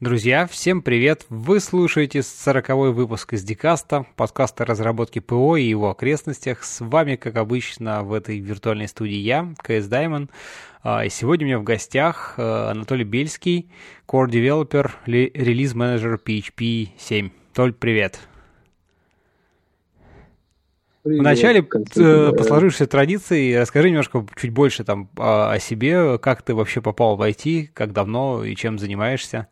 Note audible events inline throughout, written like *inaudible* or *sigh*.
Друзья, всем привет! Вы слушаете 40-й выпуск из Дикаста, подкаста разработки ПО и его окрестностях. С вами, как обычно, в этой виртуальной студии я, КС Даймон. А, и сегодня у меня в гостях э, Анатолий Бельский, Core Developer, релиз менеджер PHP 7. Толь, привет! Привет, Вначале э, по сложившейся традиции расскажи немножко чуть больше там о себе, как ты вообще попал в IT, как давно и чем занимаешься.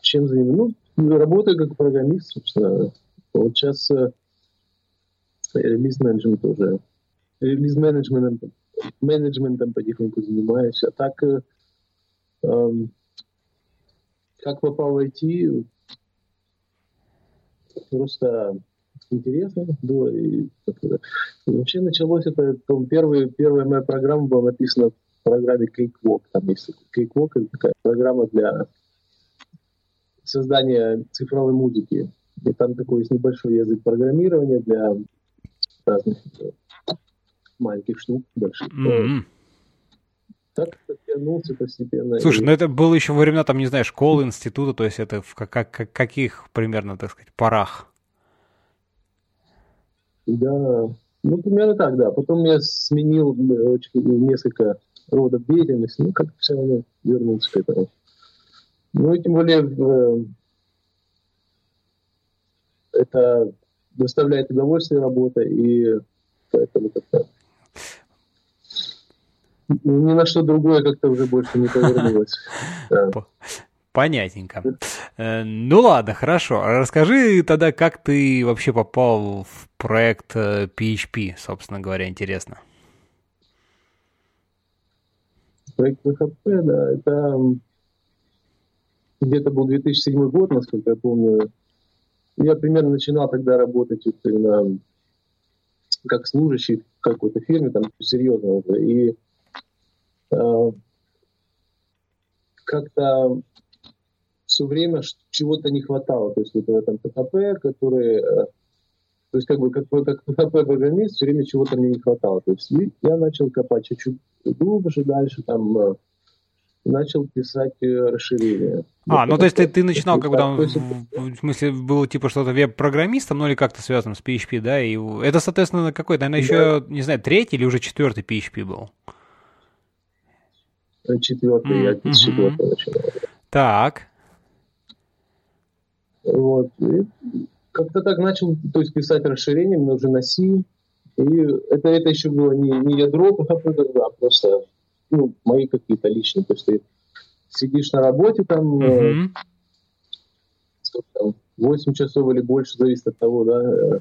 Чем занимаюсь? Ну, работаю как программист, собственно. Вот сейчас э, релиз-менеджмент уже. Релиз-менеджментом менеджментом потихоньку занимаюсь. А так, э, э, как попал в IT, просто интересно было. И, вообще началось это, первый, первая моя программа была написана в программе Cakewalk. Там есть Cakewalk, это такая программа для создания цифровой музыки. И там такой есть небольшой язык программирования для разных э, маленьких штук, больших. Mm-hmm. Так подтянулся постепенно. Слушай, и... ну это было еще во времена, там, не знаю, школы, института, то есть это в как, как, каких примерно, так сказать, порах? Да, ну, примерно так, да. Потом я сменил э, несколько родов деятельности, ну, как все равно вернулся к этому. Ну и тем более э, это доставляет удовольствие работа, и поэтому как-то ни на что другое как-то уже больше не повернулось. *laughs* Понятненько. Э, ну ладно, хорошо. Расскажи тогда, как ты вообще попал в проект PHP, э, собственно говоря, интересно. Проект PHP, да, это где-то был 2007 год, насколько я помню. Я примерно начинал тогда работать вот именно как служащий в какой-то фирме, там серьезно уже. И э, как-то все время чего-то не хватало. То есть вот в этом ПХП, который... Э, то есть как бы как, как *laughs* ПХП-программист все время чего-то мне не хватало. То есть я начал копать чуть-чуть глубже дальше, там э, начал писать э, расширение. А, ну то есть ты, ты начинал как бы там, в, в смысле, было типа что-то веб-программистом, ну или как-то связано с PHP, да? И это, соответственно, какой-то, наверное, еще, да. не знаю, третий или уже четвертый PHP был? Четвертый, mm-hmm. я с четвертого начинал. Так. Вот. И как-то так начал, то есть писать расширение, мне уже на C. И это, это еще было не, не ядро *laughs* а просто ну, мои какие-то личные. То есть ты сидишь на работе там, mm-hmm. э, там 8 часов или больше, зависит от того, да. Э,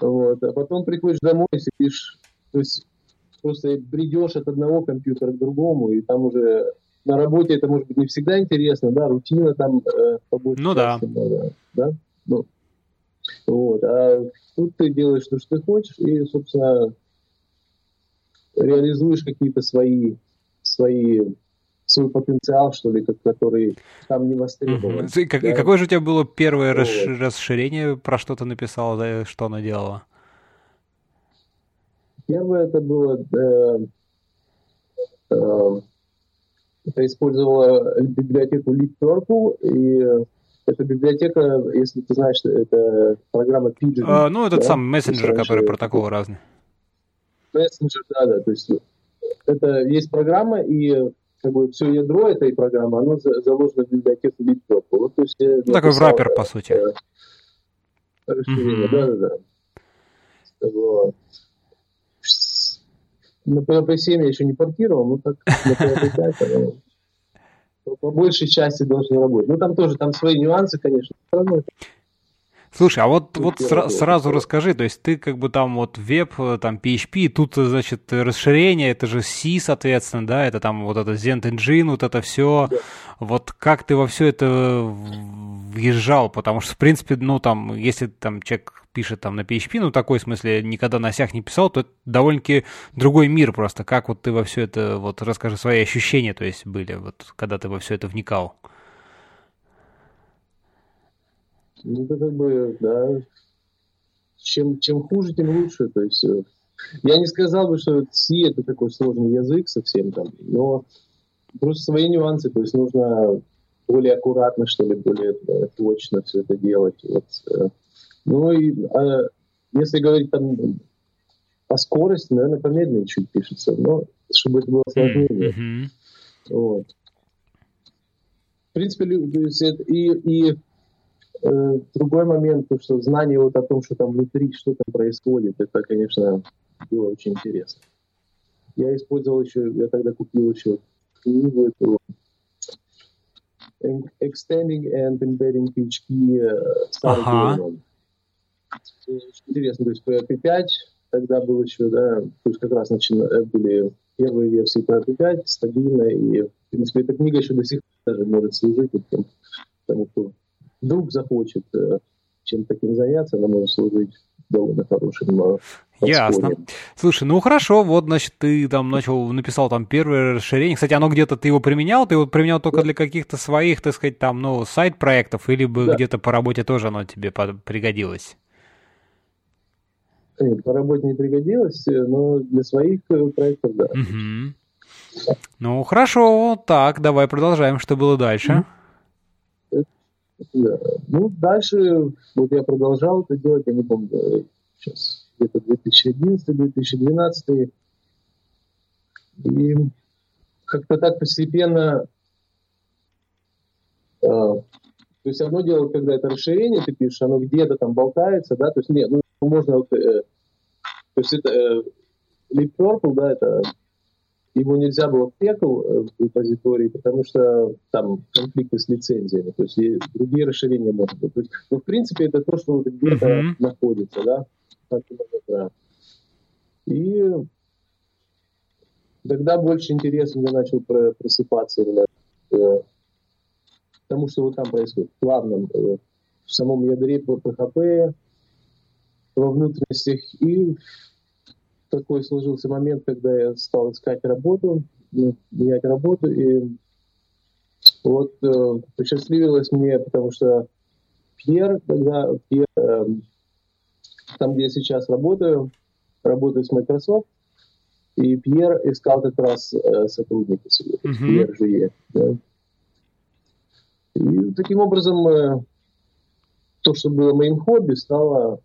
вот. А потом приходишь домой и сидишь, то есть просто придешь от одного компьютера к другому, и там уже на работе это может быть не всегда интересно, да, рутина там э, побольше. Ну да. Много, да. Ну, вот. А тут ты делаешь то, что ты хочешь, и, собственно, реализуешь какие-то свои, свои свой потенциал, что ли, который там не востребован. Mm-hmm. Как, да? Какое же у тебя было первое вот. расширение, про что ты написал, да, что оно делало? Первое это было, э, э, это использовала библиотеку LibPurple, и эта библиотека, если ты знаешь, это программа Pigeon. А, ну, этот да? самый мессенджер, который протоколы разные мессенджер, да, да, то есть это есть программа, и как бы все ядро этой программы, оно заложено в библиотеку LibTop. Вот, то есть, ну, такой враппер, по сути. Э, расширение, да, да, да. Вот. На PHP 7 я еще не портировал, но так на PHP 5 оно по большей части должно работать. Ну, там тоже, там свои нюансы, конечно, все равно Слушай, а вот, вот сра- сразу расскажи, то есть ты как бы там вот веб, там PHP, тут, значит, расширение, это же C, соответственно, да, это там вот это Zend Engine, вот это все. Вот как ты во все это въезжал? Потому что, в принципе, ну там, если там человек пишет там на PHP, ну такой в смысле никогда на осях не писал, то это довольно-таки другой мир просто. Как вот ты во все это, вот расскажи свои ощущения, то есть были, вот когда ты во все это вникал. Ну, это как бы, да, чем, чем хуже, тем лучше. То есть, э, Я не сказал бы, что C это такой сложный язык совсем там, но просто свои нюансы, то есть нужно более аккуратно, что ли, более э, точно все это делать. Вот. Э. Ну и а, если говорить там о скорости, наверное, помедленнее чуть пишется, но чтобы это было сложнее. Mm-hmm. Вот. В принципе, и, и другой момент, то, что знание вот о том, что там внутри, что там происходит, это, конечно, было очень интересно. Я использовал еще, я тогда купил еще книгу эту Extending and Embedding PHP э, ага. Интересно, то есть PHP5 тогда был еще, да, то есть как раз э, были первые версии PHP5, стабильная, и, в принципе, эта книга еще до сих пор даже может служить тем, тому, кто вдруг захочет э, чем таким заняться, она может служить довольно хорошим Ясно. Слушай, ну хорошо, вот, значит, ты там начал, написал там первое расширение. Кстати, оно где-то, ты его применял? Ты его применял только да. для каких-то своих, так сказать, там, ну, сайт-проектов, или бы да. где-то по работе тоже оно тебе пригодилось? Нет, по работе не пригодилось, но для своих э, проектов, да. Угу. Ну, хорошо, так, давай продолжаем. Что было дальше? Да. Ну, дальше, вот я продолжал это делать, я не помню, сейчас где-то 2011-2012. И как-то так постепенно... Э, то есть одно дело, когда это расширение, ты пишешь, оно где-то там болтается, да, то есть нет, ну, можно... Э, то есть это э, Leap Purple, да, это его нельзя было в пекл э, в репозитории, потому что там конфликты с лицензиями, то есть другие расширения можно быть. Есть, ну, в принципе, это то, что вот где-то uh-huh. находится, да. И тогда больше интереса мне начал просыпаться именно э, потому что вот там происходит в главном, э, в самом ядре PHP, во внутренностях. И такой сложился момент, когда я стал искать работу, ну, менять работу, и вот э, посчастливилось мне, потому что Пьер, тогда Пьер, э, там, где я сейчас работаю, работаю с Microsoft, и Пьер искал как раз э, сотрудника себе, mm-hmm. Пьер Жие. Да. И таким образом э, то, что было моим хобби, стало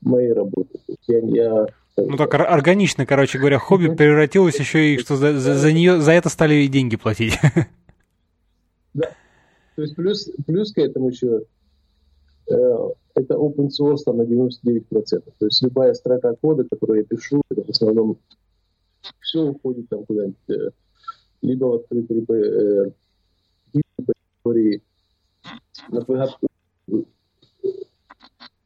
моей работой. Я, я ну так органично, короче говоря, хобби превратилось еще и, что за, за, за нее, за это стали и деньги платить. *laughs* Да. То есть плюс, плюс к этому еще э, это open source там на 99%. То есть любая строка кода, которую я пишу, это в основном все уходит там куда-нибудь э, либо в открытый либо э, на PHP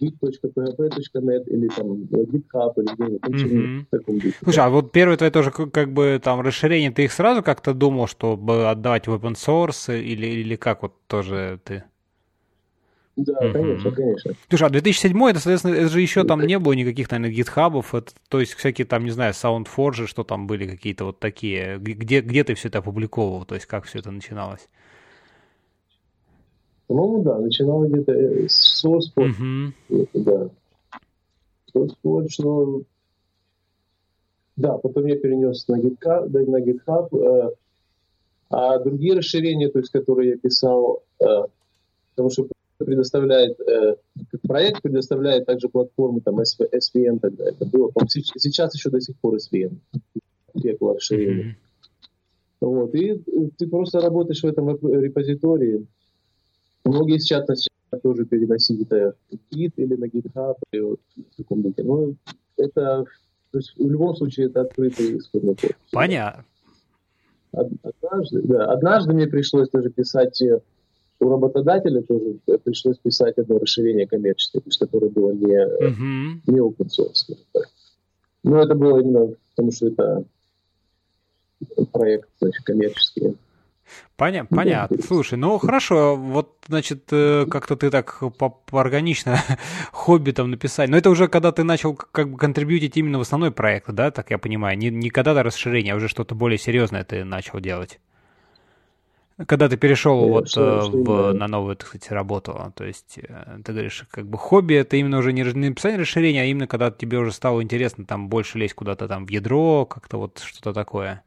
git.php.net или там GitHub или где-нибудь mm-hmm. в таком духе. Слушай, а вот первые твои тоже как бы там расширения, ты их сразу как-то думал, чтобы отдавать в open source или, или как вот тоже ты? Да, угу. конечно, конечно. Слушай, а 2007 это, соответственно, это же еще там не было никаких, наверное, гитхабов, это, то есть всякие там, не знаю, SoundForge, что там были какие-то вот такие, где, где ты все это опубликовывал, то есть как все это начиналось? По-моему, да, начинал где-то э, с SourceForge. Mm-hmm. Да. SourceForge, но... Да, потом я перенес на GitHub, да, на GitHub э, а другие расширения, то есть, которые я писал, э, потому что предоставляет, э, проект предоставляет также платформу там SVN тогда это было. Сейчас еще до сих пор SVN, пекло расширение. Mm-hmm. Вот, и ты просто работаешь в этом репозитории, Многие сейчас тоже переносить это в Git или на GitHub, или вот в таком духе. Но это, то есть в любом случае, это открытый исходный код. Понятно. Однажды, да, однажды мне пришлось тоже писать э, у работодателя тоже пришлось писать одно расширение коммерческое, то есть которое было не, uh-huh. не open source. Но это было именно потому, что это проект значит, коммерческий. Понятно, ну, понятно. Слушай, ну хорошо, вот, значит, э, как-то ты так органично *laughs* хобби там написать. Но это уже когда ты начал как бы контрибьютить именно в основной проект, да, так я понимаю? Не, не когда-то расширение, а уже что-то более серьезное ты начал делать. Когда ты перешел э, вот что, что в, на новую, так сказать, работу, то есть э, ты говоришь, как бы хобби это именно уже не написание расширения, а именно когда тебе уже стало интересно там больше лезть куда-то там в ядро, как-то вот что-то такое.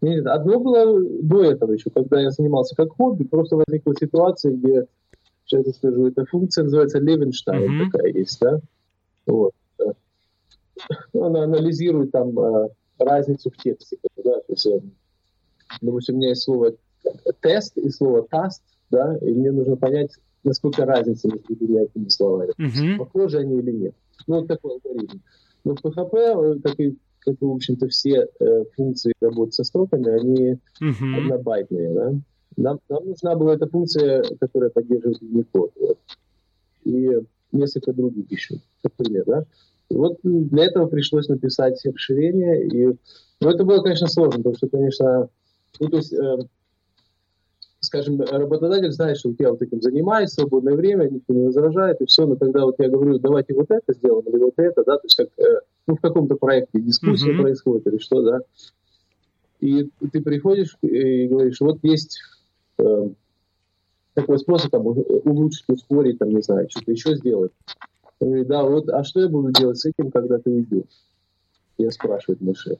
Нет, одно было до этого еще, когда я занимался как хобби, просто возникла ситуация, где, сейчас я скажу, эта функция называется Левенштайн mm-hmm. такая есть, да? Вот. Она анализирует там разницу в тексте, да, то есть допустим, у меня есть слово тест и слово таст, да, и мне нужно понять, насколько разница между двумя этими словами. Uh-huh. Похожи они или нет. Ну, вот такой алгоритм. Но в PHP, как и, как и в общем-то, все э, функции работы со строками, они uh-huh. однобайтные, да. Нам, нам нужна была эта функция, которая поддерживает Unicode. Вот. И несколько других еще, как пример, да. И вот для этого пришлось написать расширение. И... Но ну, это было, конечно, сложно, потому что, конечно, ну, то есть, э, скажем, работодатель знает, что я вот этим занимаюсь, свободное время, никто не возражает, и все, но когда вот я говорю, давайте вот это сделаем, или вот это, да, то есть как, э, ну, в каком-то проекте дискуссия mm-hmm. происходит, или что, да, и ты приходишь и говоришь, вот есть э, такой способ там, улучшить, ускорить, там, не знаю, что-то еще сделать. Он говорит, да, вот, а что я буду делать с этим, когда ты уйдешь? Я спрашиваю мой шеф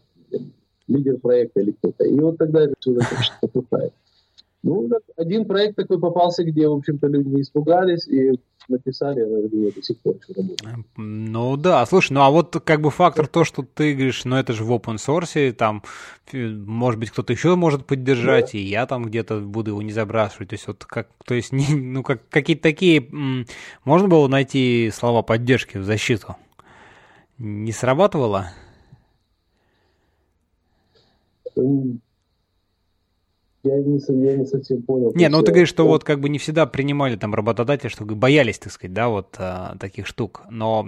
лидер проекта или кто-то. И вот тогда это все потухает. Ну, один проект такой попался, где, в общем-то, люди испугались и написали, она до сих пор еще работает. Ну да, слушай, ну а вот как бы фактор то, что ты говоришь, ну это же в open source, там, может быть, кто-то еще может поддержать, да. и я там где-то буду его не забрасывать, то есть вот как, то есть, *laughs* не, ну как, какие-то такие, можно было найти слова поддержки в защиту? Не срабатывало? Я не, я не совсем понял. Не, ну ты говоришь, что вот как бы не всегда принимали там работодатели, что боялись, так сказать, да, вот а, таких штук. Но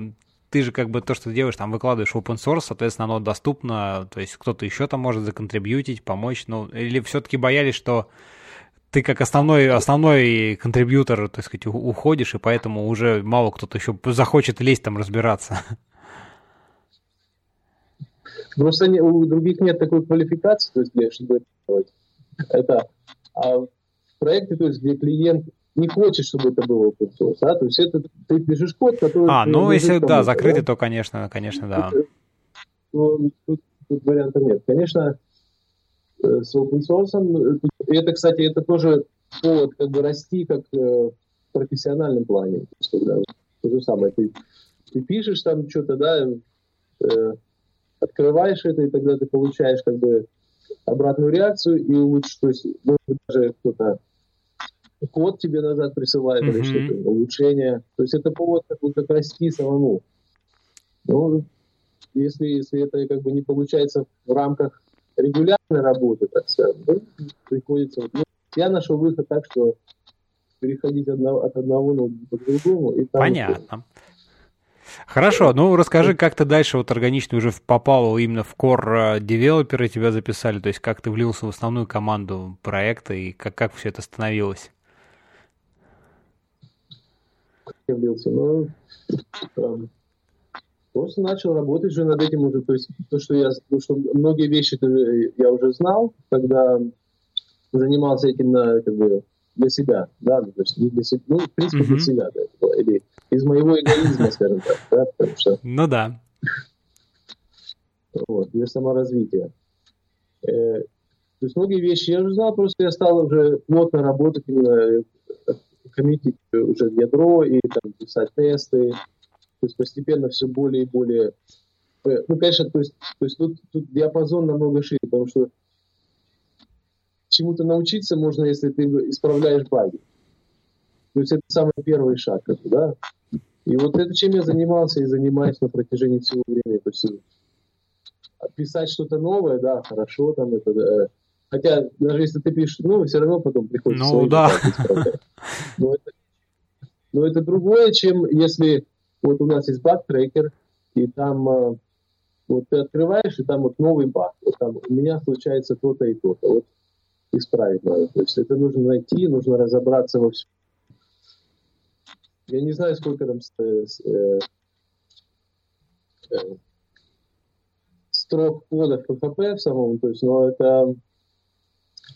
ты же как бы то, что ты делаешь, там выкладываешь open source, соответственно, оно доступно, то есть кто-то еще там может законтрибьютить, помочь, ну, или все-таки боялись, что ты как основной, основной контрибьютор, так сказать, уходишь, и поэтому уже мало кто-то еще захочет лезть там разбираться. Просто у других нет такой квалификации, то есть, для, чтобы это делать. Это, а проекты, то есть, где клиент не хочет, чтобы это было open source, да, то есть это ты пишешь код, который... А, ну если, да, закрытый, да? то, конечно, конечно, да. Ну, тут, тут вариантов нет. Конечно, э, с open source, и это, кстати, это тоже повод как бы расти как э, в профессиональном плане. То, есть, когда, то же самое, ты, ты пишешь там что-то, да, э, открываешь это, и тогда ты получаешь как бы обратную реакцию и улучшишь, то есть, может быть, даже кто-то код тебе назад присылает mm-hmm. или что-то, улучшение. То есть это повод как бы как расти самому. Ну, если, если это как бы не получается в рамках регулярной работы, так сказать, ну, приходится... Ну, я нашел выход так, что переходить одного, от одного ноутбука к другому. И там Понятно. Хорошо, ну расскажи, как ты дальше вот органично уже попал именно в core девелоперы тебя записали, то есть как ты влился в основную команду проекта и как, как все это становилось? Влился? Ну, эм, просто начал работать же над этим уже, то есть то, что я, то, что многие вещи я уже знал, когда занимался этим на, как бы, для себя, да, то есть для себя, ну, в принципе, для себя, да, или из моего эгоизма, скажем так, да, потому что... Ну да. Вот, для саморазвития. Э, то есть многие вещи я уже знал, просто я стал уже плотно работать именно коммитить уже в ядро и там писать тесты. То есть постепенно все более и более... Э, ну, конечно, то есть, то есть тут, тут диапазон намного шире, потому что чему-то научиться можно, если ты исправляешь баги. То есть это самый первый шаг, да. И вот это чем я занимался и занимаюсь на протяжении всего времени. То есть э, писать что-то новое, да, хорошо, там это, да. хотя даже если ты пишешь, ну, все равно потом приходится... Ну, да. Но это, но это другое, чем если вот у нас есть баг-трекер, и там э, вот ты открываешь, и там вот новый баг. Вот там у меня случается то-то и то-то. Вот исправить надо. То есть это нужно найти, нужно разобраться во всем я не знаю, сколько там э, э, строк кода в PHP в самом, то есть, но это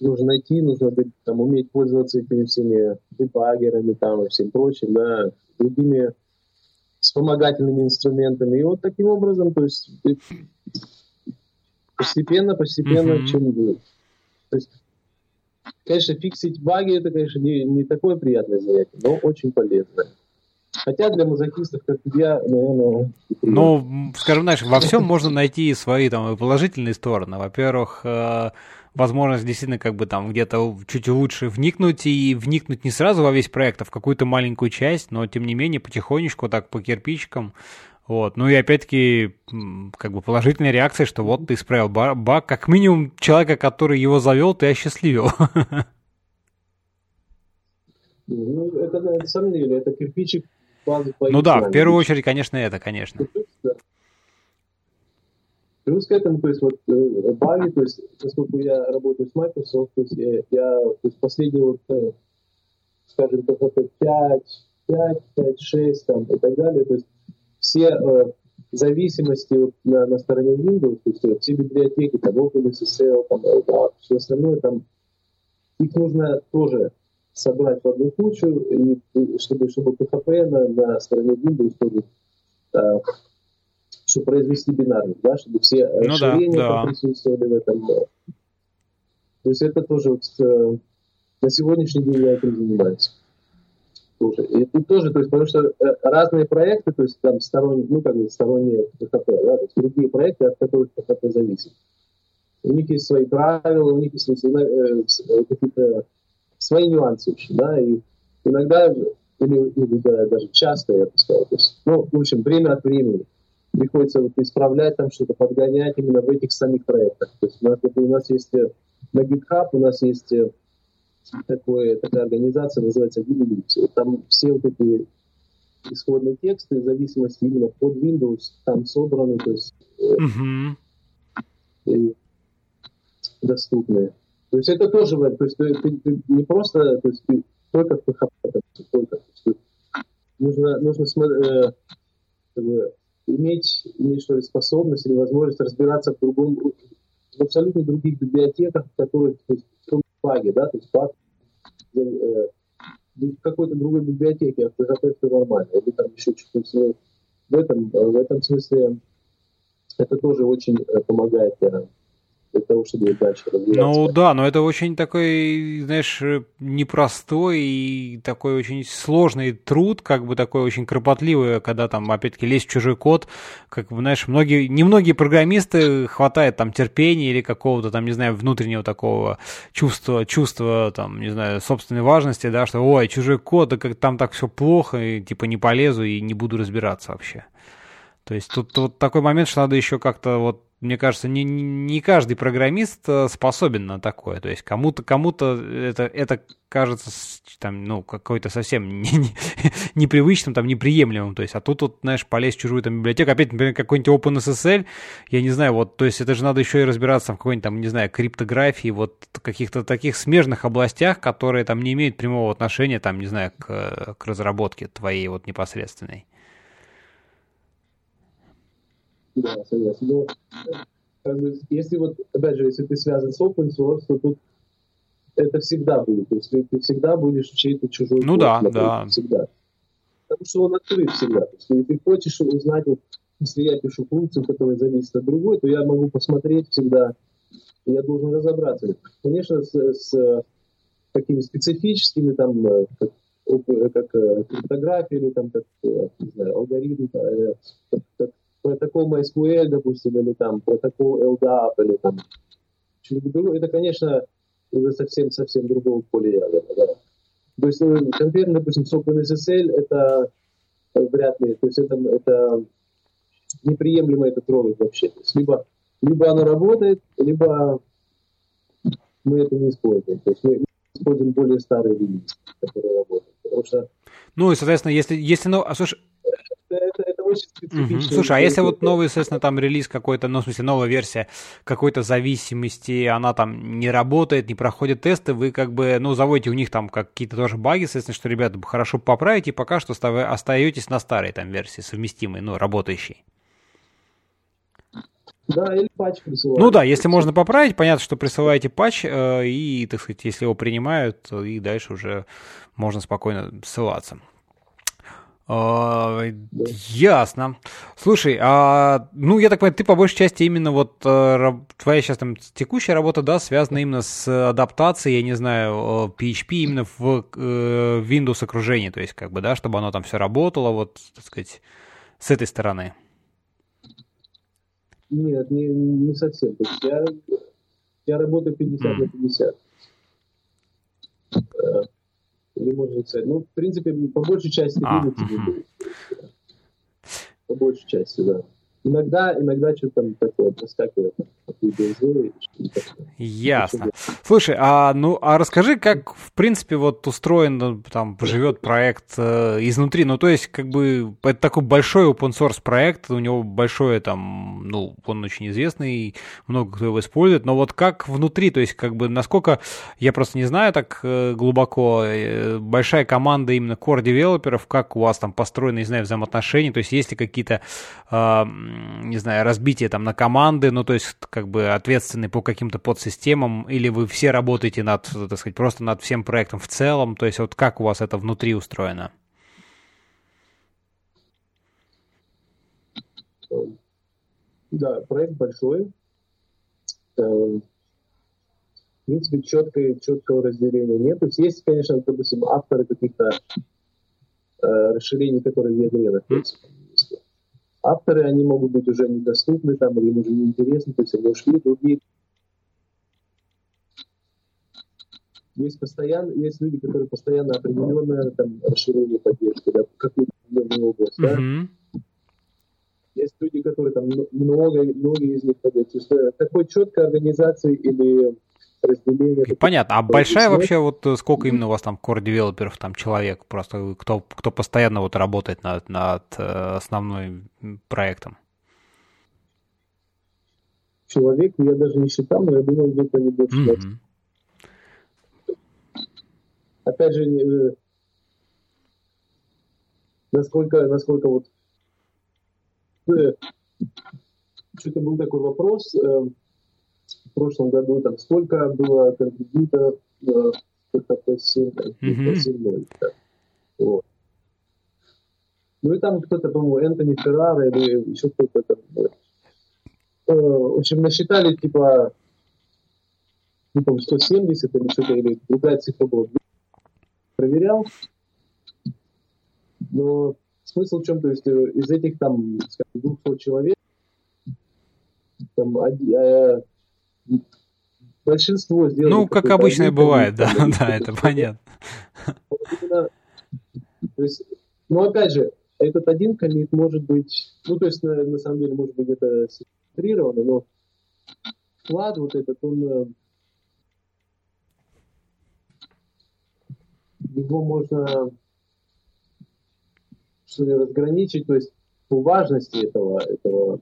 нужно найти, нужно быть, там, уметь пользоваться этими всеми дебаггерами там, и всем прочим, да, другими вспомогательными инструментами. И вот таким образом, то есть постепенно, постепенно, mm-hmm. чем то есть, конечно, фиксить баги это, конечно, не, не такое приятное занятие, но очень полезное. Хотя для мазохистов, как я, наверное... Ну, скажем, знаешь, во всем можно найти свои там положительные стороны. Во-первых, э, возможность действительно как бы там где-то чуть лучше вникнуть и вникнуть не сразу во весь проект, а в какую-то маленькую часть, но тем не менее потихонечку так по кирпичикам. Вот. Ну и опять-таки, как бы положительная реакция, что вот ты исправил баг, как минимум человека, который его завел, ты осчастливил. *laughs* Ну, это на самом деле, это кирпичик базы Ну да, в первую очередь, конечно, это, конечно. Плюс к этому, то есть вот э, баги, то есть поскольку я работаю с Microsoft, то есть я, я то есть последние вот, э, скажем, PHP 5, 5, 5, 6 там, и так далее, то есть все э, зависимости вот, на, на стороне Windows, то есть э, все библиотеки, там, OpenSSL, там, LDAP, все остальное, там, их нужно тоже собрать в одну кучу, и чтобы, чтобы PHP на, на стороне Windows тоже э, чтобы произвести бинарник, да, чтобы все ну, расширения да, да. присутствовали в этом. То есть это тоже вот, э, на сегодняшний день я этим занимаюсь. Тоже. И тут тоже, то есть, потому что э, разные проекты, то есть там сторонние, ну, как бы сторонние PHP, да, то есть другие проекты, от которых PHP зависит. У них есть свои правила, у них есть свои, э, э, какие-то свои нюансы очень, да, и иногда, или, или да, даже часто, я бы сказал, то есть, ну, в общем, время от времени приходится вот исправлять там что-то, подгонять именно в этих самих проектах. То есть у нас, у нас есть на GitHub, у нас есть такое, такая организация, называется Windows. Там все вот эти исходные тексты в зависимости именно под Windows там собраны, то есть uh-huh. доступные. То есть это тоже, то есть ты, ты, ты не просто, то есть ты только в PHP, только, то есть, нужно, нужно э, как бы, иметь, иметь что ли, способность или возможность разбираться в другом, в абсолютно других библиотеках, которые, то есть, в баге, да, то есть баг э, в какой-то другой библиотеке, а PHP все нормально, или там еще что-то в этом, в этом смысле это тоже очень э, помогает э, для того, чтобы дальше развиваться. Ну да, но это очень такой, знаешь, непростой и такой очень сложный труд, как бы такой очень кропотливый, когда там опять-таки лезть в чужой код, как бы, знаешь, многие, немногие программисты хватает там терпения или какого-то там, не знаю, внутреннего такого чувства, чувства там, не знаю, собственной важности, да, что, ой, чужой код, да как там так все плохо, и типа не полезу и не буду разбираться вообще. То есть тут вот такой момент, что надо еще как-то вот мне кажется, не, не каждый программист э, способен на такое. То есть кому-то кому-то это, это кажется там, ну, какой-то совсем *laughs* не, не, непривычным, там, неприемлемым. То есть, а тут, вот, знаешь, полезть в чужую там библиотеку. Опять, например, какой-нибудь OpenSSL, я не знаю, вот, то есть это же надо еще и разбираться в какой-нибудь там, не знаю, криптографии, вот каких-то таких смежных областях, которые там не имеют прямого отношения, там, не знаю, к, к разработке твоей вот непосредственной. Да, согласен. Но, как бы, если вот, опять же, если ты связан с open source, то тут это всегда будет. То есть ты, всегда будешь чей-то чужой Ну да, да. Всегда. Потому что он открыт всегда. То есть, если ты хочешь узнать, вот, если я пишу функцию, которая зависит от другой, то я могу посмотреть всегда, и я должен разобраться. Конечно, с, с такими специфическими, там, э, как, как э, криптография или там, как, э, не знаю, алгоритм, как, как протокол MySQL, допустим, или там протокол LDAP, или там это, конечно, уже совсем-совсем другого поля ягода, да. То есть ну, конкретно, допустим, с OpenSSL это вряд ли, то есть это, это неприемлемо это трогать вообще. То есть либо, либо оно работает, либо мы это не используем. То есть мы используем более старые релизы, которые работают. Потому что... Ну и, соответственно, если, если ну, а слушай, Угу. Слушай, а если вот новый, соответственно, там релиз какой-то, ну, в смысле, новая версия какой-то зависимости, она там не работает, не проходит тесты, вы как бы, ну, заводите у них там какие-то тоже баги, соответственно, что, ребята, хорошо поправите, и пока что остаетесь на старой там версии, совместимой, ну, работающей. Да, или патч присылают. Ну да, если можно поправить, понятно, что присылаете патч, э, и, так сказать, если его принимают, и дальше уже можно спокойно ссылаться. А, ясно. Слушай, а, ну, я так понимаю, ты по большей части именно вот э, твоя сейчас там текущая работа, да, связана именно с адаптацией, я не знаю, PHP именно в э, Windows окружении, то есть как бы, да, чтобы оно там все работало, вот, так сказать, с этой стороны. Нет, не, не совсем. Я, я работаю 50 mm. на 50 или можно сказать. Ну, в принципе, по большей части а, угу. По большей части, да. Иногда, иногда что-то там такое проскакивает. Ясно. Слушай, а ну а расскажи, как в принципе вот устроен там живет проект э, изнутри. Ну то есть как бы это такой большой open source проект, у него большое там, ну он очень известный, много кто его использует. Но вот как внутри, то есть как бы насколько я просто не знаю так э, глубоко э, большая команда именно core девелоперов, как у вас там построены, не знаю, взаимоотношения, то есть есть ли какие-то, э, не знаю, разбития там на команды, ну то есть как бы ответственны по каким-то подсистемам, или вы все работаете над, так сказать, просто над всем проектом в целом? То есть вот как у вас это внутри устроено? Да, проект большой. Э, в принципе, четкого, четкого разделения нет. То есть есть, конечно, допустим, авторы каких-то э, расширений, которые в ядре находятся авторы, они могут быть уже недоступны, там, или им уже неинтересны, то есть они ушли, другие. Есть, постоянно, есть люди, которые постоянно определенное там, расширение поддержки, да, какую-то определенную область. Mm-hmm. Да? Есть люди, которые там много, многие из них поддерживают. То есть э, такой четкой организации или разделение. Понятно. А большая вообще вот э, сколько именно у вас там core девелоперов там человек просто кто кто постоянно вот работает над над э, основным проектом? Человек я даже не считал, но я думаю где-то не больше. Mm-hmm. Опять же, э, насколько насколько вот что-то был такой вопрос прошлом году, там, сколько было контрибьюторов э, в PHP 7.0. Да. Вот. Ну и там кто-то, по-моему, Энтони Феррара или еще кто-то там. Э, в общем, насчитали типа ну, там 170 или что-то, или другая цифра была. Проверял. Но смысл в чем? То есть э, из этих там, скажем, 200 человек, там, э, большинство сделали... Ну, как обычно и бывает, да, *laughs* да, это понятно. то есть, ну, опять же, этот один комит может быть, ну, то есть, на, на самом деле, может быть, это синхронировано, но вклад вот этот, он э, его можно что ли, разграничить, то есть по важности этого, этого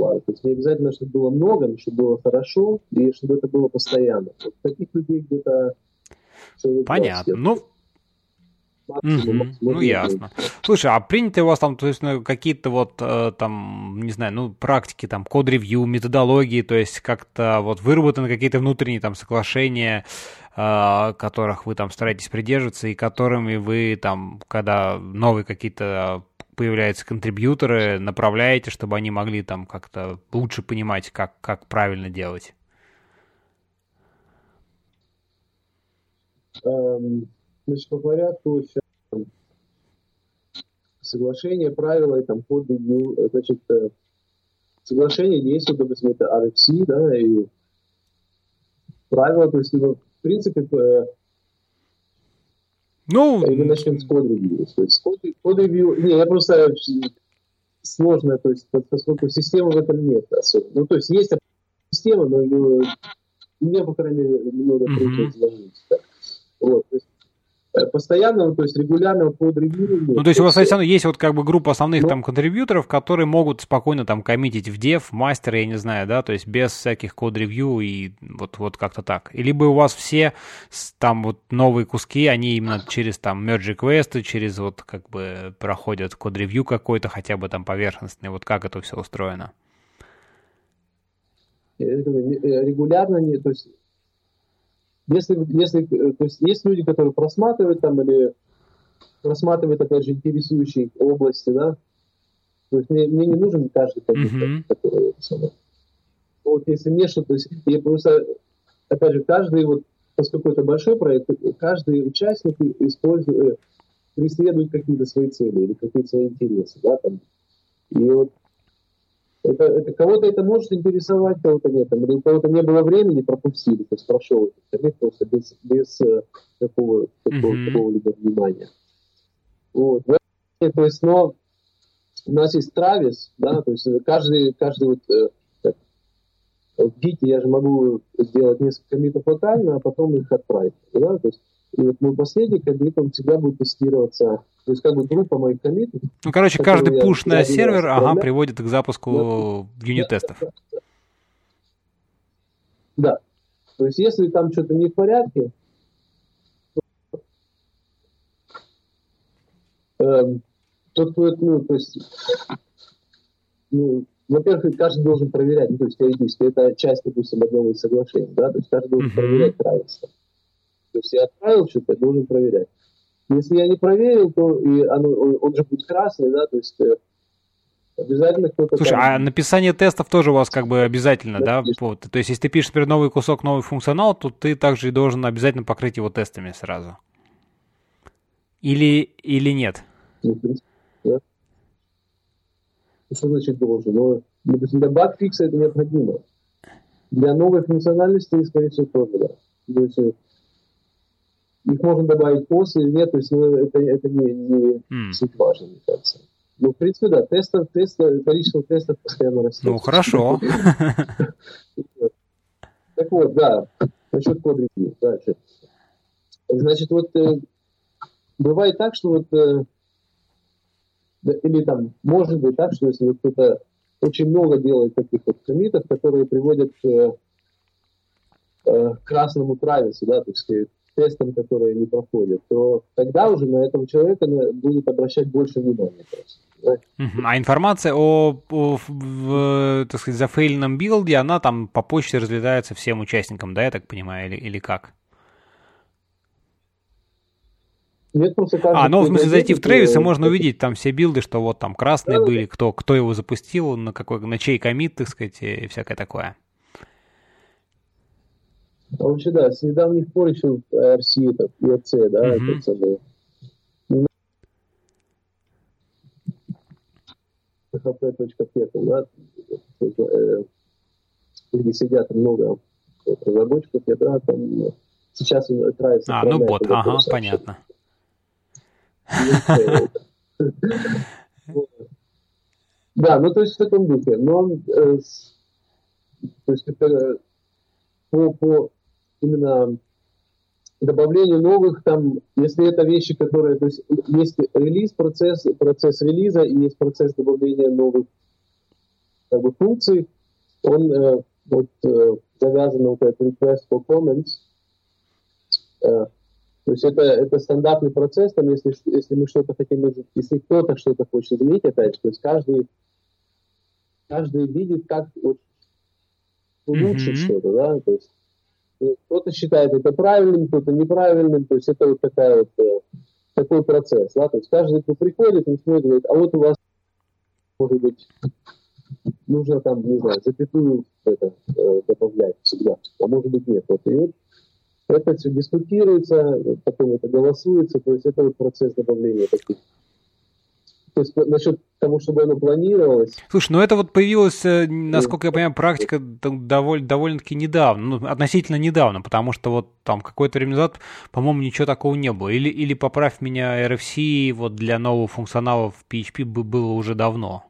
плана. То есть не обязательно, чтобы было много, но чтобы было хорошо, и чтобы это было постоянно. Вот таких людей где-то... Понятно. Ну, Максимум, mm-hmm. Ну, ясно. Слушай, а приняты у вас там, то есть, ну, какие-то вот, э, там, не знаю, ну, практики, там, код-ревью, методологии, то есть, как-то вот выработаны какие-то внутренние там соглашения, э, которых вы там стараетесь придерживаться, и которыми вы там, когда новые какие-то появляются контрибьюторы, направляете, чтобы они могли там как-то лучше понимать, как, как правильно делать? Эм, значит, то сейчас соглашение, правила и там код ревью, значит, э, соглашение действует, допустим, это RFC, да, и правила, то есть, в принципе, ну... Или начнем с код-ревью. То есть код-ревью... Не, я просто сложно, то есть, поскольку системы в этом нет особенно. Ну, то есть, есть система, но ее, мне, по крайней мере, много mm-hmm. Вот, то есть, Э, постоянного, то есть регулярного код-ревью. Ну, то есть у вас есть, есть вот как бы группа основных ну, там контрибьюторов, которые могут спокойно там коммитить в dev, мастер, я не знаю, да, то есть без всяких код-ревью и вот, вот как-то так. И либо у вас все там вот новые куски, они именно через там merge квесты, через вот как бы проходят код-ревью какой-то, хотя бы там поверхностный, вот как это все устроено? регулярно, не, то есть если, если, то есть есть люди, которые просматривают там или просматривают, опять же, интересующие области, да, то есть мне, мне не нужен каждый компьютер, mm-hmm. который Вот если мне что-то, то есть я просто, опять же, каждый вот, поскольку это большой проект, каждый участник использует, преследует какие-то свои цели или какие-то свои интересы, да, там. И вот это, это кого-то это может интересовать, кого-то нет. Там, или у кого-то не было времени, пропустили, то есть прошел этот просто без, без э, такого, такого, mm-hmm. какого-либо внимания. Вот. То есть, но у нас есть Травис, да, то есть каждый, каждый вот э, в Гите я же могу сделать несколько комитов локально, а потом их отправить, да, то есть и вот мой последний комит, он всегда будет тестироваться, то есть как бы группа моих комитов. Ну, короче, каждый пуш на сервер, ага, приводит к запуску да, юнит-тестов. Да, да, да. То есть если там что-то не в порядке, то, эм, кто, ну, то есть, ну, во-первых, каждый должен проверять, ну, то есть теоретически, это часть, допустим, одного из соглашений, да, то есть каждый должен uh-huh. проверять равенство. То есть я отправил что-то, должен проверять. Если я не проверил, то и оно, он, он же будет красный, да, то есть э, обязательно кто-то... Слушай, там... а написание тестов тоже у вас как бы обязательно, да? да? Вот. То есть если ты пишешь теперь новый кусок, новый функционал, то ты также должен обязательно покрыть его тестами сразу. Или, или нет? Ну, да. Что значит должен? Но, допустим, для багфикса это необходимо. Для новой функциональности, скорее всего, тоже, да. То есть, э, их можно добавить после или нет, то есть ну, это, это не, не mm. суть важно, мне кажется. Ну, в принципе, да, тестов, тестов, количество тестов постоянно растет. Ну, хорошо. *laughs* Так вот, да, насчет код дальше. Значит, вот э, бывает так, что вот, э, или там, может быть так, что если вот кто-то очень много делает таких вот комитов, которые приводят к э, красному травису, да, то есть тестам, которые не проходят, то тогда уже на этого человека будут обращать больше внимания. Просто, а информация о, о в, так сказать, зафейльном билде, она там по почте разлетается всем участникам, да, я так понимаю, или, или как? Нет, просто а, ну, в смысле, зайти в Тревис, и можно увидеть там все билды, что вот там красные да, были, кто, кто его запустил, на какой, на чей комит, так сказать, и всякое такое. Вообще, да, с недавних пор еще RC, это EC, да, mm-hmm. это самое. php.pet, да, э, где сидят много разработчиков, я, да, там сейчас нравится. А, ну бот, ага, понятно. Да, ну то есть в таком духе. Но э, то есть это по, по именно добавлению новых, там, если это вещи, которые, то есть есть релиз, процесс, процесс релиза и есть процесс добавления новых как бы, функций, он э, вот э, завязан вот этот request for comments. Э, то есть это, это стандартный процесс, там, если, если мы что-то хотим, если кто-то что-то хочет изменить, опять же, то есть каждый, каждый видит, как вот, улучшить mm-hmm. что-то, да, то есть кто-то считает это правильным, кто-то неправильным, то есть это вот такая вот, э, такой процесс, да, то есть каждый, кто приходит, он смотрит, говорит, а вот у вас, может быть, нужно там, не знаю, запятую это, э, добавлять всегда, а может быть нет, вот, и вот это все дискутируется, потом это голосуется, то есть это вот процесс добавления таких то есть насчет того, чтобы оно планировалось. Слушай, ну это вот появилась, э, насколько я понимаю, практика довольно, довольно-таки недавно, ну, относительно недавно, потому что вот там какое-то время назад, по-моему, ничего такого не было. Или, или поправь меня, RFC вот для нового функционала в PHP было уже давно.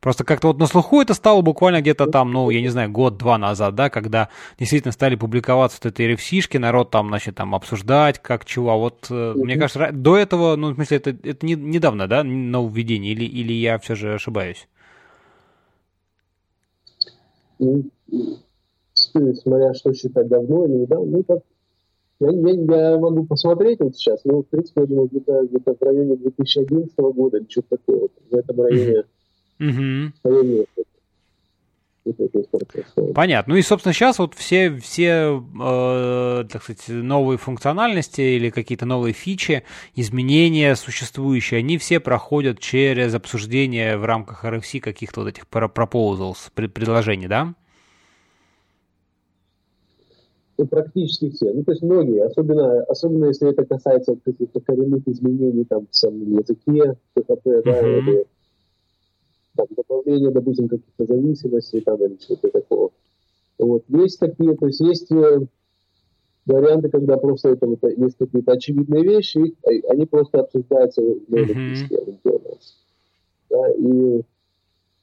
Просто как-то вот на слуху это стало буквально где-то там, ну, я не знаю, год-два назад, да, когда действительно стали публиковаться вот эти RFC-шки, народ там, значит, там обсуждать, как чего. А вот, mm-hmm. мне кажется, до этого, ну, в смысле, это, это не, недавно, да, нововведение, или, или я все же ошибаюсь? Ну, смотря что считать давно или недавно, ну, так, я, я, я могу посмотреть вот сейчас, но, в принципе, я думаю, где-то, где-то в районе 2011 года или что-то такое, вот, в этом районе mm-hmm. Угу. Понятно. Ну и, собственно, сейчас вот все, все э, так сказать, новые функциональности или какие-то новые фичи, изменения существующие, они все проходят через обсуждение в рамках RFC каких-то вот этих proposals, предложений, да? Ну, практически все. Ну, то есть многие, особенно, особенно если это касается каких-то коренных изменений там, в самом языке, ПХП, uh-huh. да, или там, добавление, допустим, каких-то зависимостей там, или что-то такого. Вот. Есть такие, то есть есть э, варианты, когда просто это вот, есть какие-то очевидные вещи, их, а, они просто обсуждаются в mm-hmm. да, и,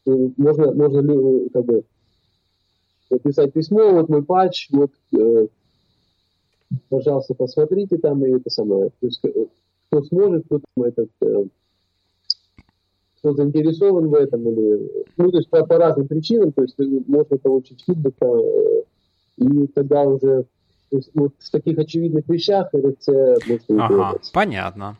и можно, можно как бы написать письмо, вот мой патч, вот, э, пожалуйста, посмотрите там и это самое. То есть, э, кто сможет, кто там этот, э, кто заинтересован в этом, или, ну, то есть по, по разным причинам, то есть можно получить фидбэк, э, и тогда уже то есть, вот в таких очевидных вещах РФЦ можно ага, понятно.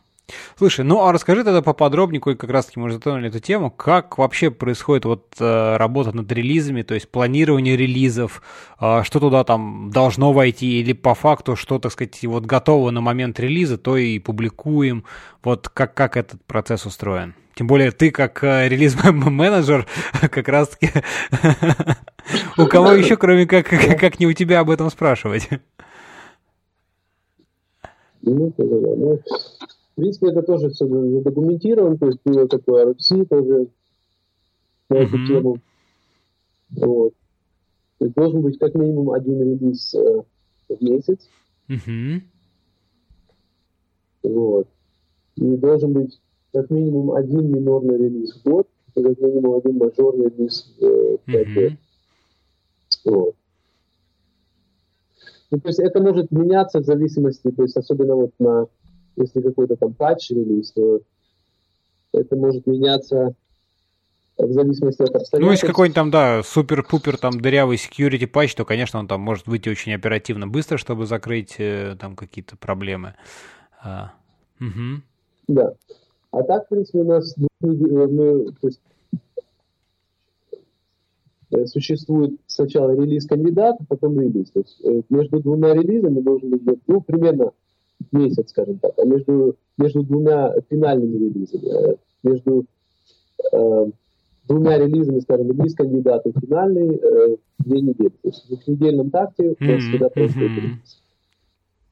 Слушай, ну а расскажи тогда поподробнее, как раз таки мы уже затронули эту тему, как вообще происходит вот э, работа над релизами, то есть планирование релизов, э, что туда там должно войти, или по факту, что, так сказать, вот готово на момент релиза, то и публикуем, вот как, как этот процесс устроен? Тем более ты как э, релиз-менеджер *laughs* *laughs* как раз-таки *laughs* у кого еще, кроме как, как не у тебя об этом спрашивать? В принципе, это тоже все задокументировано, то есть было такое RFC тоже на эту mm-hmm. тему. Вот. То есть должен быть как минимум один релиз э, в месяц. Mm-hmm. Вот. И должен быть как минимум один минорный релиз в год, и как минимум один мажорный релиз в 5 лет. Mm-hmm. Вот. Ну, то есть это может меняться в зависимости, то есть особенно вот на, если какой-то там патч релиз, то это может меняться в зависимости от обстоятельств. Ну, если какой-нибудь там, да, супер-пупер там дырявый security патч, то, конечно, он там может выйти очень оперативно быстро, чтобы закрыть э, там какие-то проблемы. А, угу. Да. А так, в принципе, у нас мы, то есть, э, существует сначала релиз кандидата, потом релиз. То есть э, между двумя релизами должен быть, ну, примерно месяц, скажем так, а между, между двумя финальными релизами, э, между э, двумя релизами, скажем, релиз кандидата и финальный, э, две недели. То есть в двухнедельном такте у нас всегда происходит релиз.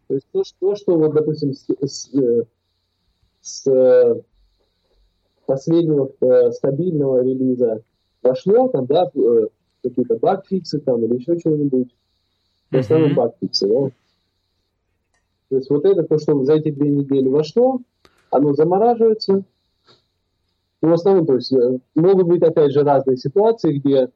То есть то, что, что вот, допустим, с, с, с последнего э, стабильного релиза вошло, там, да, э, какие-то баг-фиксы там или еще чего-нибудь. В основном баг-фиксы, да. То есть вот это то, что за эти две недели вошло, оно замораживается. Ну, в основном, то есть э, могут быть, опять же, разные ситуации, где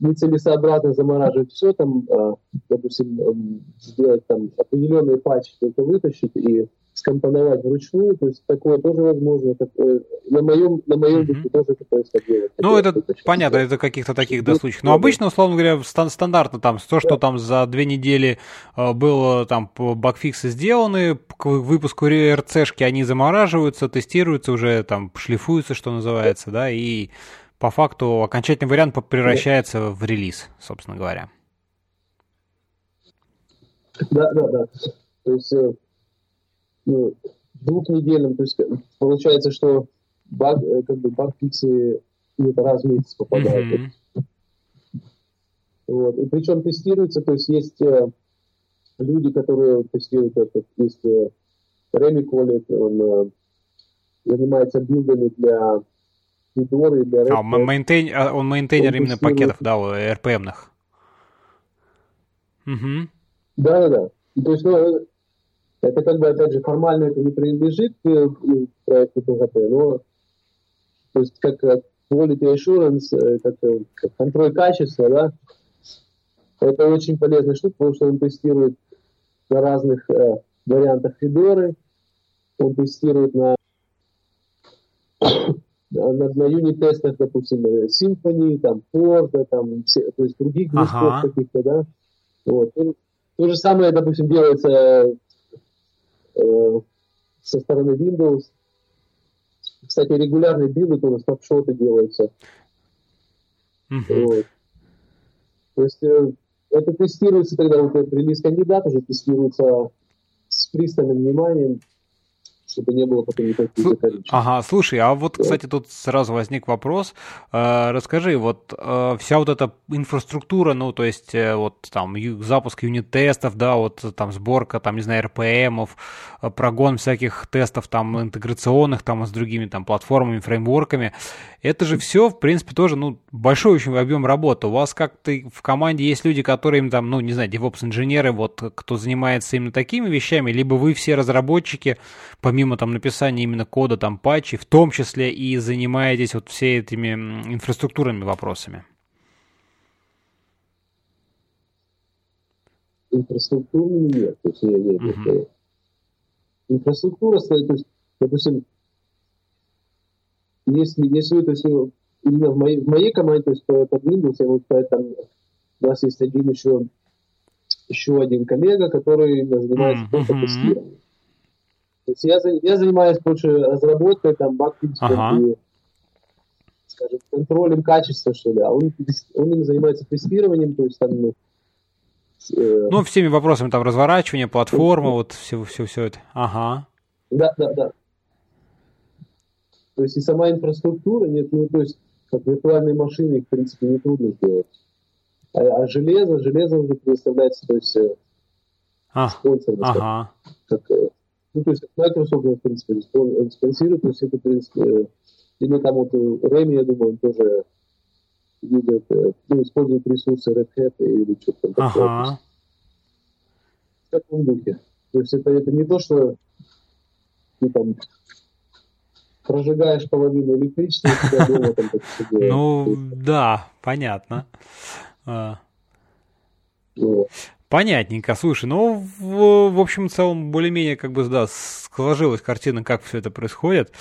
нецелесообразно замораживать все, там, э, допустим, сделать там определенные патчи только вытащить и скомпоновать вручную, то есть такое тоже возможно. Такое, на моем, на моем mm-hmm. духе тоже такое делать. Ну, это понятно, это каких-то таких да, случаев. Но обычно, условно говоря, стан- стандартно там то, что там за две недели э, было там багфиксы сделаны, к выпуску РЦшки они замораживаются, тестируются уже, там шлифуются, что называется, да, и по факту окончательный вариант превращается в релиз, собственно говоря. Да, да, да. То есть э, ну, двухнедельным, то есть получается, что баг, э, как бы баг-фиксы где-то раз в месяц попадают. Mm-hmm. Вот. И причем тестируется, то есть есть э, люди, которые тестируют это, есть э, Реми Коллет, он э, занимается билдами для Fedora и для Red Hat, maintain, а, он maintainer он именно пакетов, да, RPM-ных. Угу. Да-да-да. То есть, ну, это как бы, опять же, формально это не принадлежит к э, проекту PHP, но то есть как quality assurance, э, как, э, как контроль качества, да, это очень полезная штука, потому что он тестирует на разных э, вариантах Федоры, он тестирует *coughs* на, на, на юнит-тестах, допустим, Symfony, там, Ford, там, все, то есть других движков ага. каких-то, да. Вот. То же самое, допустим, делается Э, со стороны Windows. Кстати, регулярные билды тоже, снапшоты делаются. Вот. То есть э, это тестируется тогда, вот этот релиз кандидат уже тестируется с пристальным вниманием, чтобы не было потом никаких закорючек. Ага, слушай, а вот, кстати, тут сразу возник вопрос. Э, расскажи, вот э, вся вот эта инфраструктура, ну, то есть э, вот там запуск юнит-тестов, да, вот там сборка, там, не знаю, РПМов, прогон всяких тестов там интеграционных там с другими там платформами, фреймворками, это же все, в принципе, тоже, ну, большой очень объем работы. У вас как-то в команде есть люди, которые им там, ну, не знаю, DevOps-инженеры, вот, кто занимается именно такими вещами, либо вы все разработчики, помимо там написания именно кода, там, патчей, в том числе и занимаетесь вот все этими инфраструктурными вопросами? Инфраструктурными нет. То есть, нет, нет, uh-huh. Инфраструктура, то есть, допустим, если, если то есть, именно в моей, в моей команде, то есть под Windows, я вот там, у нас есть один еще, еще один коллега, который занимается mm-hmm. только тестированием. То есть я, я занимаюсь больше разработкой, там, баг ага. и, скажем, контролем качества, что ли, а он, он занимается тестированием, то есть там, ну, э... ну, всеми вопросами там разворачивания, платформы, вот все, все, все это. Ага. Да, да, да. То есть и сама инфраструктура, нет, ну, то есть как виртуальные машины, их, в принципе, не трудно сделать. А, а железо, железо уже предоставляется, то есть э, а, спонсор. Ага. Как, э, ну, то есть Microsoft, в принципе, спонсирует, то есть это, в принципе, э, или там вот Рэми, я думаю, он тоже видит, ну, использует ресурсы Red Hat или что-то такое. Ага. В таком духе. То есть это, это не то, что ты там прожигаешь половину электричества, у тебя дома там Ну, да, понятно. А. Понятненько. Слушай, ну, в, в общем, в целом, более-менее, как бы, да, сложилась картина, как все это происходит.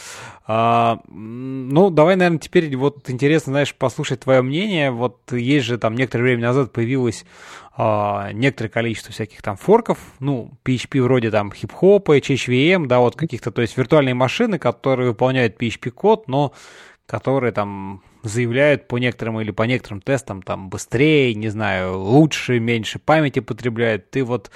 А, ну, давай, наверное, теперь вот интересно, знаешь, послушать твое мнение. Вот есть же там некоторое время назад появилось а, некоторое количество всяких там форков, ну, PHP вроде там хип-хопа, HHVM, да, вот каких-то, то есть виртуальные машины, которые выполняют PHP-код, но которые там заявляют по некоторым или по некоторым тестам там быстрее, не знаю, лучше, меньше памяти потребляют. Ты вот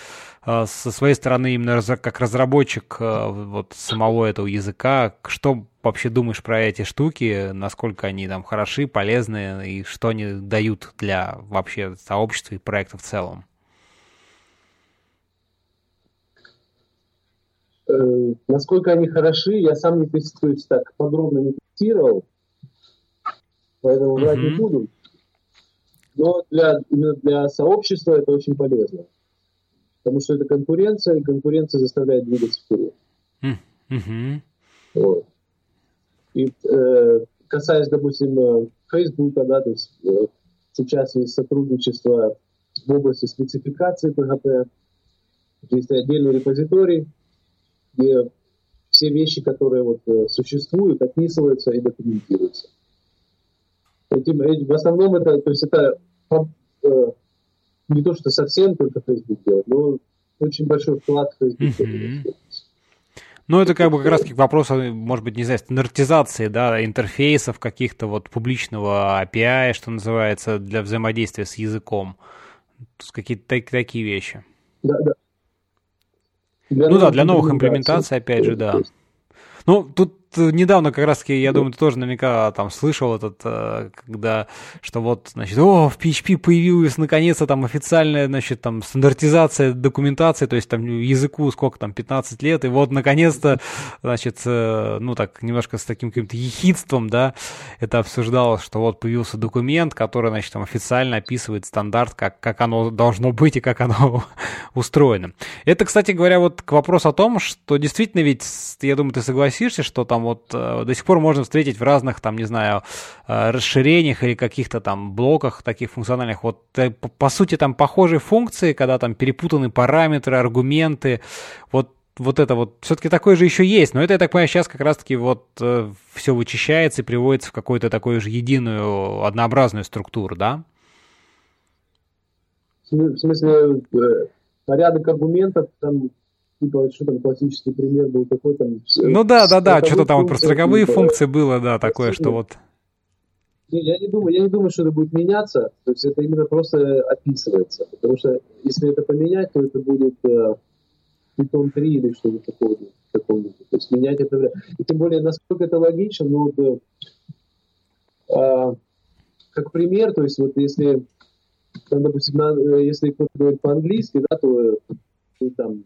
э, со своей стороны именно как разработчик э, вот самого этого языка, что вообще думаешь про эти штуки, насколько они там хороши, полезны и что они дают для вообще сообщества и проекта в целом? Э, насколько они хороши, я сам не тестую, так подробно не тестировал, поэтому врать mm-hmm. не буду. Но для, именно для сообщества это очень полезно. Потому что это конкуренция, и конкуренция заставляет двигаться вперед. Mm-hmm. Вот. И э, касаясь, допустим, э, Фейсбука, да, то есть э, сейчас есть сотрудничество в области спецификации PHP. Есть отдельный репозиторий, где все вещи, которые вот э, существуют, описываются и документируются. Этим, в основном это, то есть это э, не то, что совсем только Facebook делает, но очень большой вклад в Facebook. Mm-hmm. Ну, это как бы как раз таки вопрос, может быть, не знаю, стандартизации, да, интерфейсов каких-то вот публичного API, что называется, для взаимодействия с языком. Какие-то так, такие вещи. Да, да. Для ну да, для новых имплементаций, опять же, да. Ну, тут недавно как раз-таки, я думаю, ты тоже наверняка там слышал этот, э, когда, что вот, значит, о, в PHP появилась наконец-то там официальная, значит, там стандартизация документации, то есть там языку сколько там, 15 лет, и вот наконец-то, значит, э, ну так, немножко с таким каким-то ехидством, да, это обсуждалось, что вот появился документ, который, значит, там официально описывает стандарт, как, как оно должно быть и как оно *laughs* устроено. Это, кстати говоря, вот к вопросу о том, что действительно ведь, я думаю, ты согласишься, что там вот э, до сих пор можно встретить в разных, там, не знаю, э, расширениях или каких-то там блоках таких функциональных. Вот, э, по, сути, там похожие функции, когда там перепутаны параметры, аргументы. Вот вот это вот все-таки такое же еще есть, но это, я так понимаю, сейчас как раз-таки вот э, все вычищается и приводится в какую-то такую же единую, однообразную структуру, да? В смысле, порядок аргументов там что там классический пример был такой там... Ну да, да, да, что-то там вот про строковые типа, функции было, да, такое, что вот... Я не думаю, я не думаю, что это будет меняться. То есть это именно просто описывается. Потому что если это поменять, то это будет э, Python 3 или что-то такое. такое. То есть менять это... И тем более, насколько это логично, ну, вот, э, как пример, то есть вот если, там, допустим, на, э, если кто-то говорит по-английски, да, то, то там uh,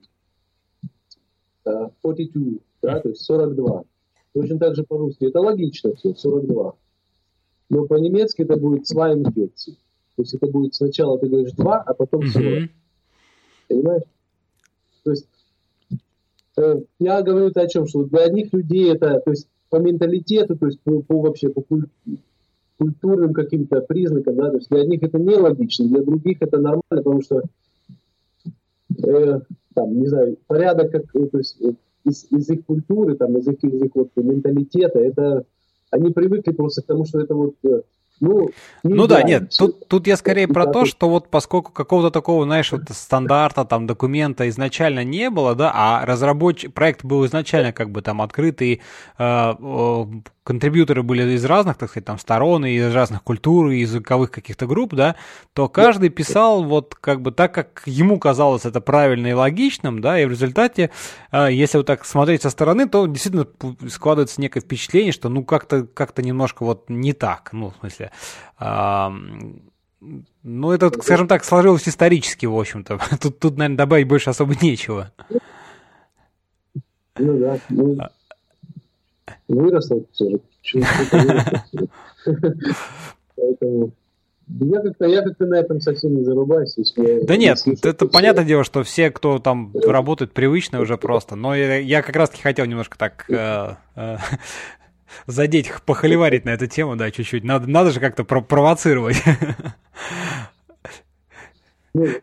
42, да, то есть 42. Точно так же по-русски. Это логично все, 42. Но по-немецки это будет 42. То есть это будет сначала ты говоришь 2, а потом 40. Mm-hmm. Понимаешь? То есть э, я говорю это о чем, что для одних людей это, то есть по менталитету, то есть по, по вообще по культурным каким-то признакам, да, то есть для одних это нелогично, для других это нормально, потому что э, там, не знаю, порядок, как, то есть из, из их культуры, там, из их, из их вот, менталитета, это они привыкли просто к тому, что это вот э, ну, ну да, нет, тут, тут я скорее про то, что вот поскольку какого-то такого, знаешь, вот стандарта, там, документа изначально не было, да, а разработчик, проект был изначально как бы там открытый, э, контрибьюторы были из разных, так сказать, там сторон, и из разных культур, и языковых каких-то групп, да, то каждый писал вот как бы так, как ему казалось это правильно и логичным, да, и в результате, э, если вот так смотреть со стороны, то действительно складывается некое впечатление, что ну как-то как немножко вот не так, ну, в смысле, э, ну, это, скажем так, сложилось исторически, в общем-то. *laughs* Тут, тут, наверное, добавить больше особо нечего. Ну да. Ну, выросла все же. Поэтому я как-то, я как-то на этом совсем не зарубаюсь. Я, да нет, это понятное дело, что все, кто там работает привычно уже просто. Но я, я как раз-таки хотел немножко так э, э, задеть, похоливарить на эту тему, да, чуть-чуть. Надо, надо же как-то провоцировать.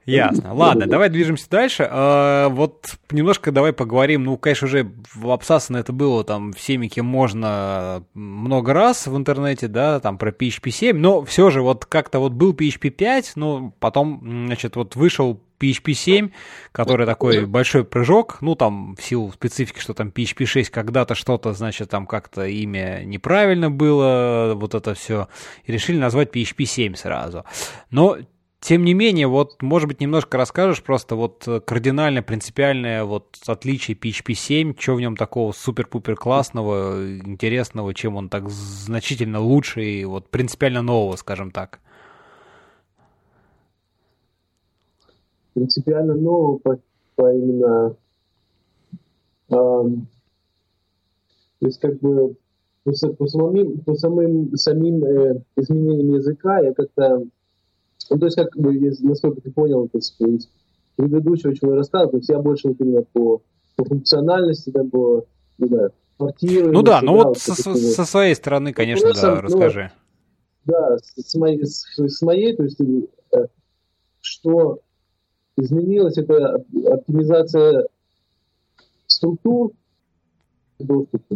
Ясно. Ладно, давай движемся дальше. А, вот немножко давай поговорим. Ну, конечно, уже обсасано это было там всеми, кем можно много раз в интернете, да, там про PHP 7, но все же вот как-то вот был PHP 5, ну, потом, значит, вот вышел PHP 7, который такой большой прыжок, ну, там, в силу специфики, что там PHP 6 когда-то что-то, значит, там как-то имя неправильно было, вот это все, и решили назвать PHP 7 сразу. Но тем не менее, вот, может быть, немножко расскажешь просто вот э, кардинально, принципиальное вот отличие PHP 7, что в нем такого супер-пупер классного, интересного, чем он так значительно лучше и вот принципиально нового, скажем так. Принципиально нового по, по именно... Эм, то есть как бы по, по самим, по самым, самим э, изменениям языка я как-то ну, то есть, как бы, насколько ты понял, то есть, из предыдущего, чего я рассказывал, то есть я больше именно по, по функциональности, да, по, не знаю, квартиры. Ну да, ну вот, вот со, со своей стороны, конечно, да, ну, расскажи. Да, с, моей, с, с моей, то есть, э, что изменилось, это оптимизация структур доступа.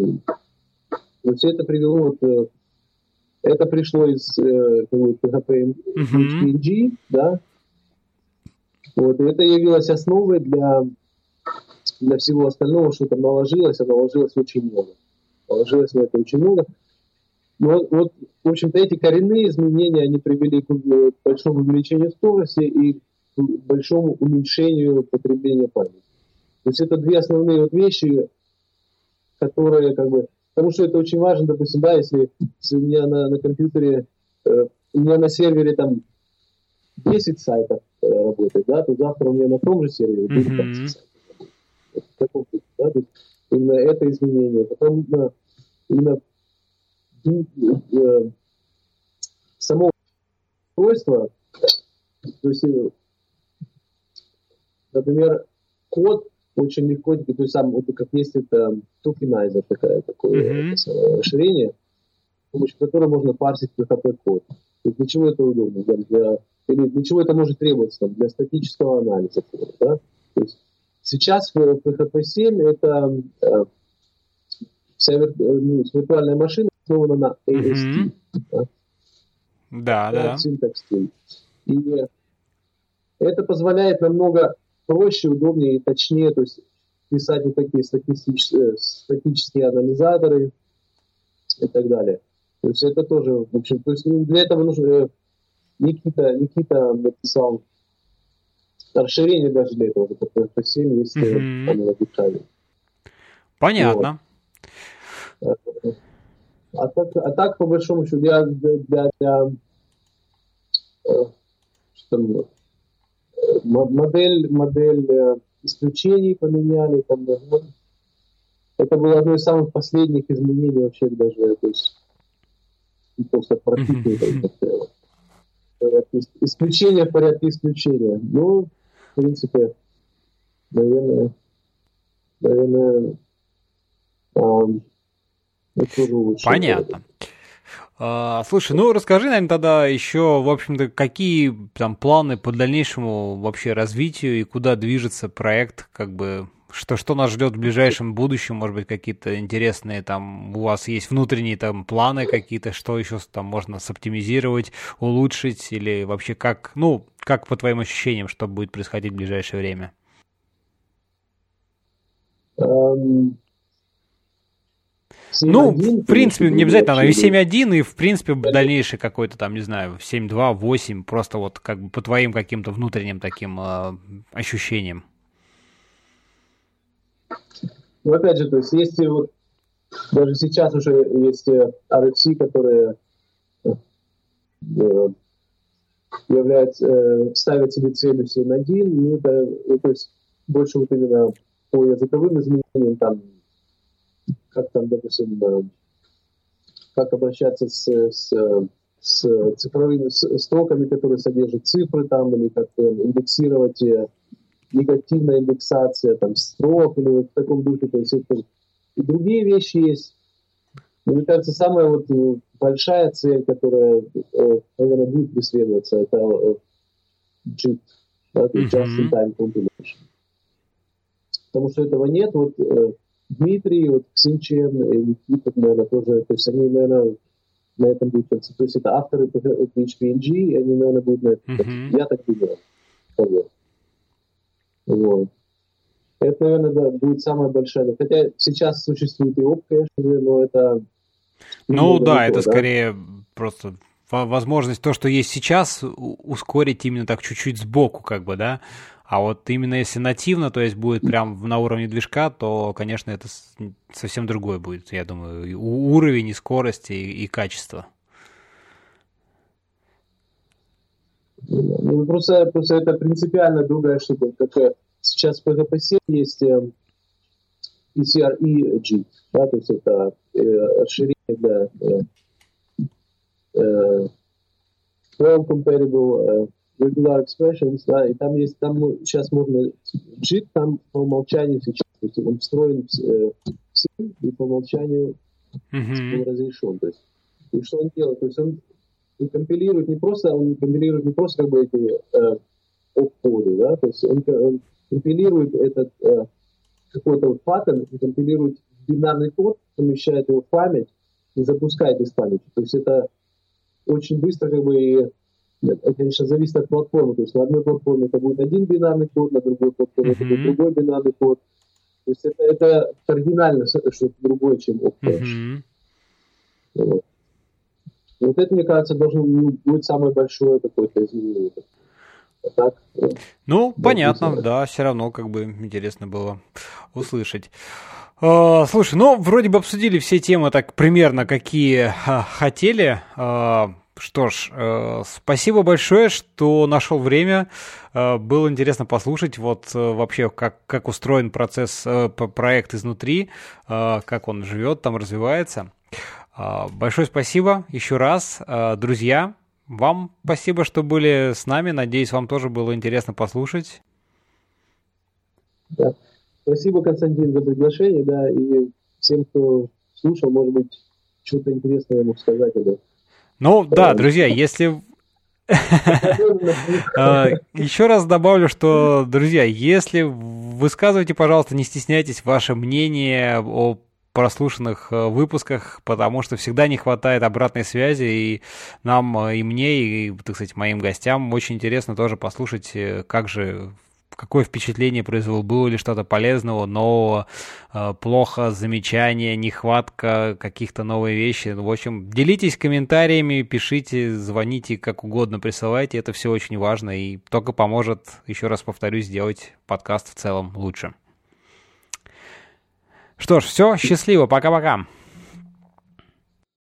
То есть это привело вот э, это пришло из э, PHP HPNG, да. Вот, и это явилось основой для, для всего остального, что там наложилось, а наложилось очень много. Наложилось на это очень много. Но вот, в общем-то, эти коренные изменения, они привели к большому увеличению скорости и к большому уменьшению потребления памяти. То есть это две основные вот вещи, которые как бы Потому что это очень важно, допустим, да, если, если у меня на, на компьютере, э, у меня на сервере там 10 сайтов э, работает, да, то завтра у меня на том же сервере будет 20 mm-hmm. сайтов. да, то есть именно это изменение. Потом э, именно э, само устройство, то есть, э, например, код очень легко, то есть сам, вот как есть это токенайзер, такая, такое mm-hmm. расширение, с помощью которого можно парсить PHP-код. для чего это удобно? Для, для, или для чего это может требоваться? Там, для статического анализа. Да? То есть сейчас в PHP 7 это э, вся вир, ну, виртуальная машина основана на AST. Mm-hmm. Да, да. да. Syntax И это позволяет намного проще, удобнее и точнее, то есть писать вот такие статистические, статические анализаторы и так далее. То есть это тоже, в общем, то есть для этого нужно э, Никита, Никита написал расширение даже для этого, по PHP7 есть mm-hmm. Понятно. Вот. А так, а так, по большому счету, я для, для, для э, что модель, модель э, исключений поменяли, там, это было одно из самых последних изменений вообще даже, то есть просто практически исключение в порядке исключения. Ну, в принципе, наверное, наверное, Понятно. А, слушай, ну расскажи, наверное, тогда еще, в общем-то, какие там планы по дальнейшему вообще развитию и куда движется проект, как бы что, что нас ждет в ближайшем будущем, может быть, какие-то интересные там, у вас есть внутренние там планы какие-то, что еще там можно соптимизировать, улучшить, или вообще как, ну, как по твоим ощущениям, что будет происходить в ближайшее время? Um, ну, в принципе, не обязательно она и 7.1, и, в принципе, дальнейший какой-то там, не знаю, 7.2, 8, просто вот как бы по твоим каким-то внутренним таким э, ощущениям. Ну, опять же, то есть есть вот даже сейчас уже есть э, RFC, которые э, являются, э, ставят себе целью 7.1, ну, это, ну, то есть больше вот именно по языковым изменениям, там как там, допустим, э, как обращаться с, с, с цифровыми строками, которые содержат цифры там, или как индексировать э, негативная индексация там строк или вот в таком духе. То есть это и другие вещи есть. Мне кажется, самая вот э, большая цель, которая, наверное, будет преследоваться, это JIT, да, Just-in-Time Compilation. Потому что этого нет. Вот Дмитрий, вот Ксенчен и Никита, наверное, тоже, то есть они, наверное, на этом будут концентрироваться. То есть это авторы PHP-NG, и они, наверное, будут на этом mm-hmm. Я так думаю. Вот. вот. Это, наверное, да, будет самая большая. Хотя сейчас существует и ОП, конечно же, но это... Ну да, далеко, это да? скорее просто возможность, то, что есть сейчас, ускорить именно так чуть-чуть сбоку, как бы, да, а вот именно если нативно, то есть будет прям на уровне движка, то, конечно, это совсем другое будет, я думаю, и уровень, и скорость, и, и качество. Ну, просто, просто это принципиально другая штука. Как э, сейчас в PHP 7 есть э, PCRE-G, да, то есть это э, расширение для э, э, well compatible regular expressions, да, и там есть, там сейчас можно, JIT там по умолчанию сейчас, то есть он встроен в, в и по умолчанию mm-hmm. он разрешен. То есть, и что он делает? То есть он, он компилирует не просто, он компилирует не просто как бы эти э, коды, да, то есть он, он компилирует этот э, какой-то вот паттерн, компилирует бинарный код, помещает его в память и запускает из памяти. То есть это очень быстро как бы это, конечно, зависит от платформы. То есть на одной платформе это будет один бинарный код, на другой платформе mm-hmm. это будет другой бинарный код. То есть это, это кардинально что-то другое, чем OpCache. Mm-hmm. Вот. вот это, мне кажется, должно быть самое большое какое-то изменение. А так, ну, да, понятно, да, все равно как бы интересно было услышать. Uh, слушай, ну, вроде бы обсудили все темы так примерно, какие uh, хотели. Что ж, э, спасибо большое, что нашел время. Э, было интересно послушать вот э, вообще, как, как устроен процесс, э, проект изнутри, э, как он живет, там развивается. Э, большое спасибо еще раз. Э, друзья, вам спасибо, что были с нами. Надеюсь, вам тоже было интересно послушать. Да. Спасибо, Константин, за приглашение, да, и всем, кто слушал, может быть, что-то интересное мог сказать. Да. Ну да, друзья, если... *laughs* А, Еще раз добавлю, что, друзья, если высказывайте, пожалуйста, не стесняйтесь ваше мнение о прослушанных э, выпусках, потому что всегда не хватает обратной связи, и нам, э, и мне, и, так сказать, моим гостям. Очень интересно тоже послушать, э, как же какое впечатление произвел, было ли что-то полезного, нового, э, плохо, замечания, нехватка, каких-то новые вещи. В общем, делитесь комментариями, пишите, звоните, как угодно присылайте, это все очень важно и только поможет, еще раз повторюсь, сделать подкаст в целом лучше. Что ж, все, счастливо, пока-пока.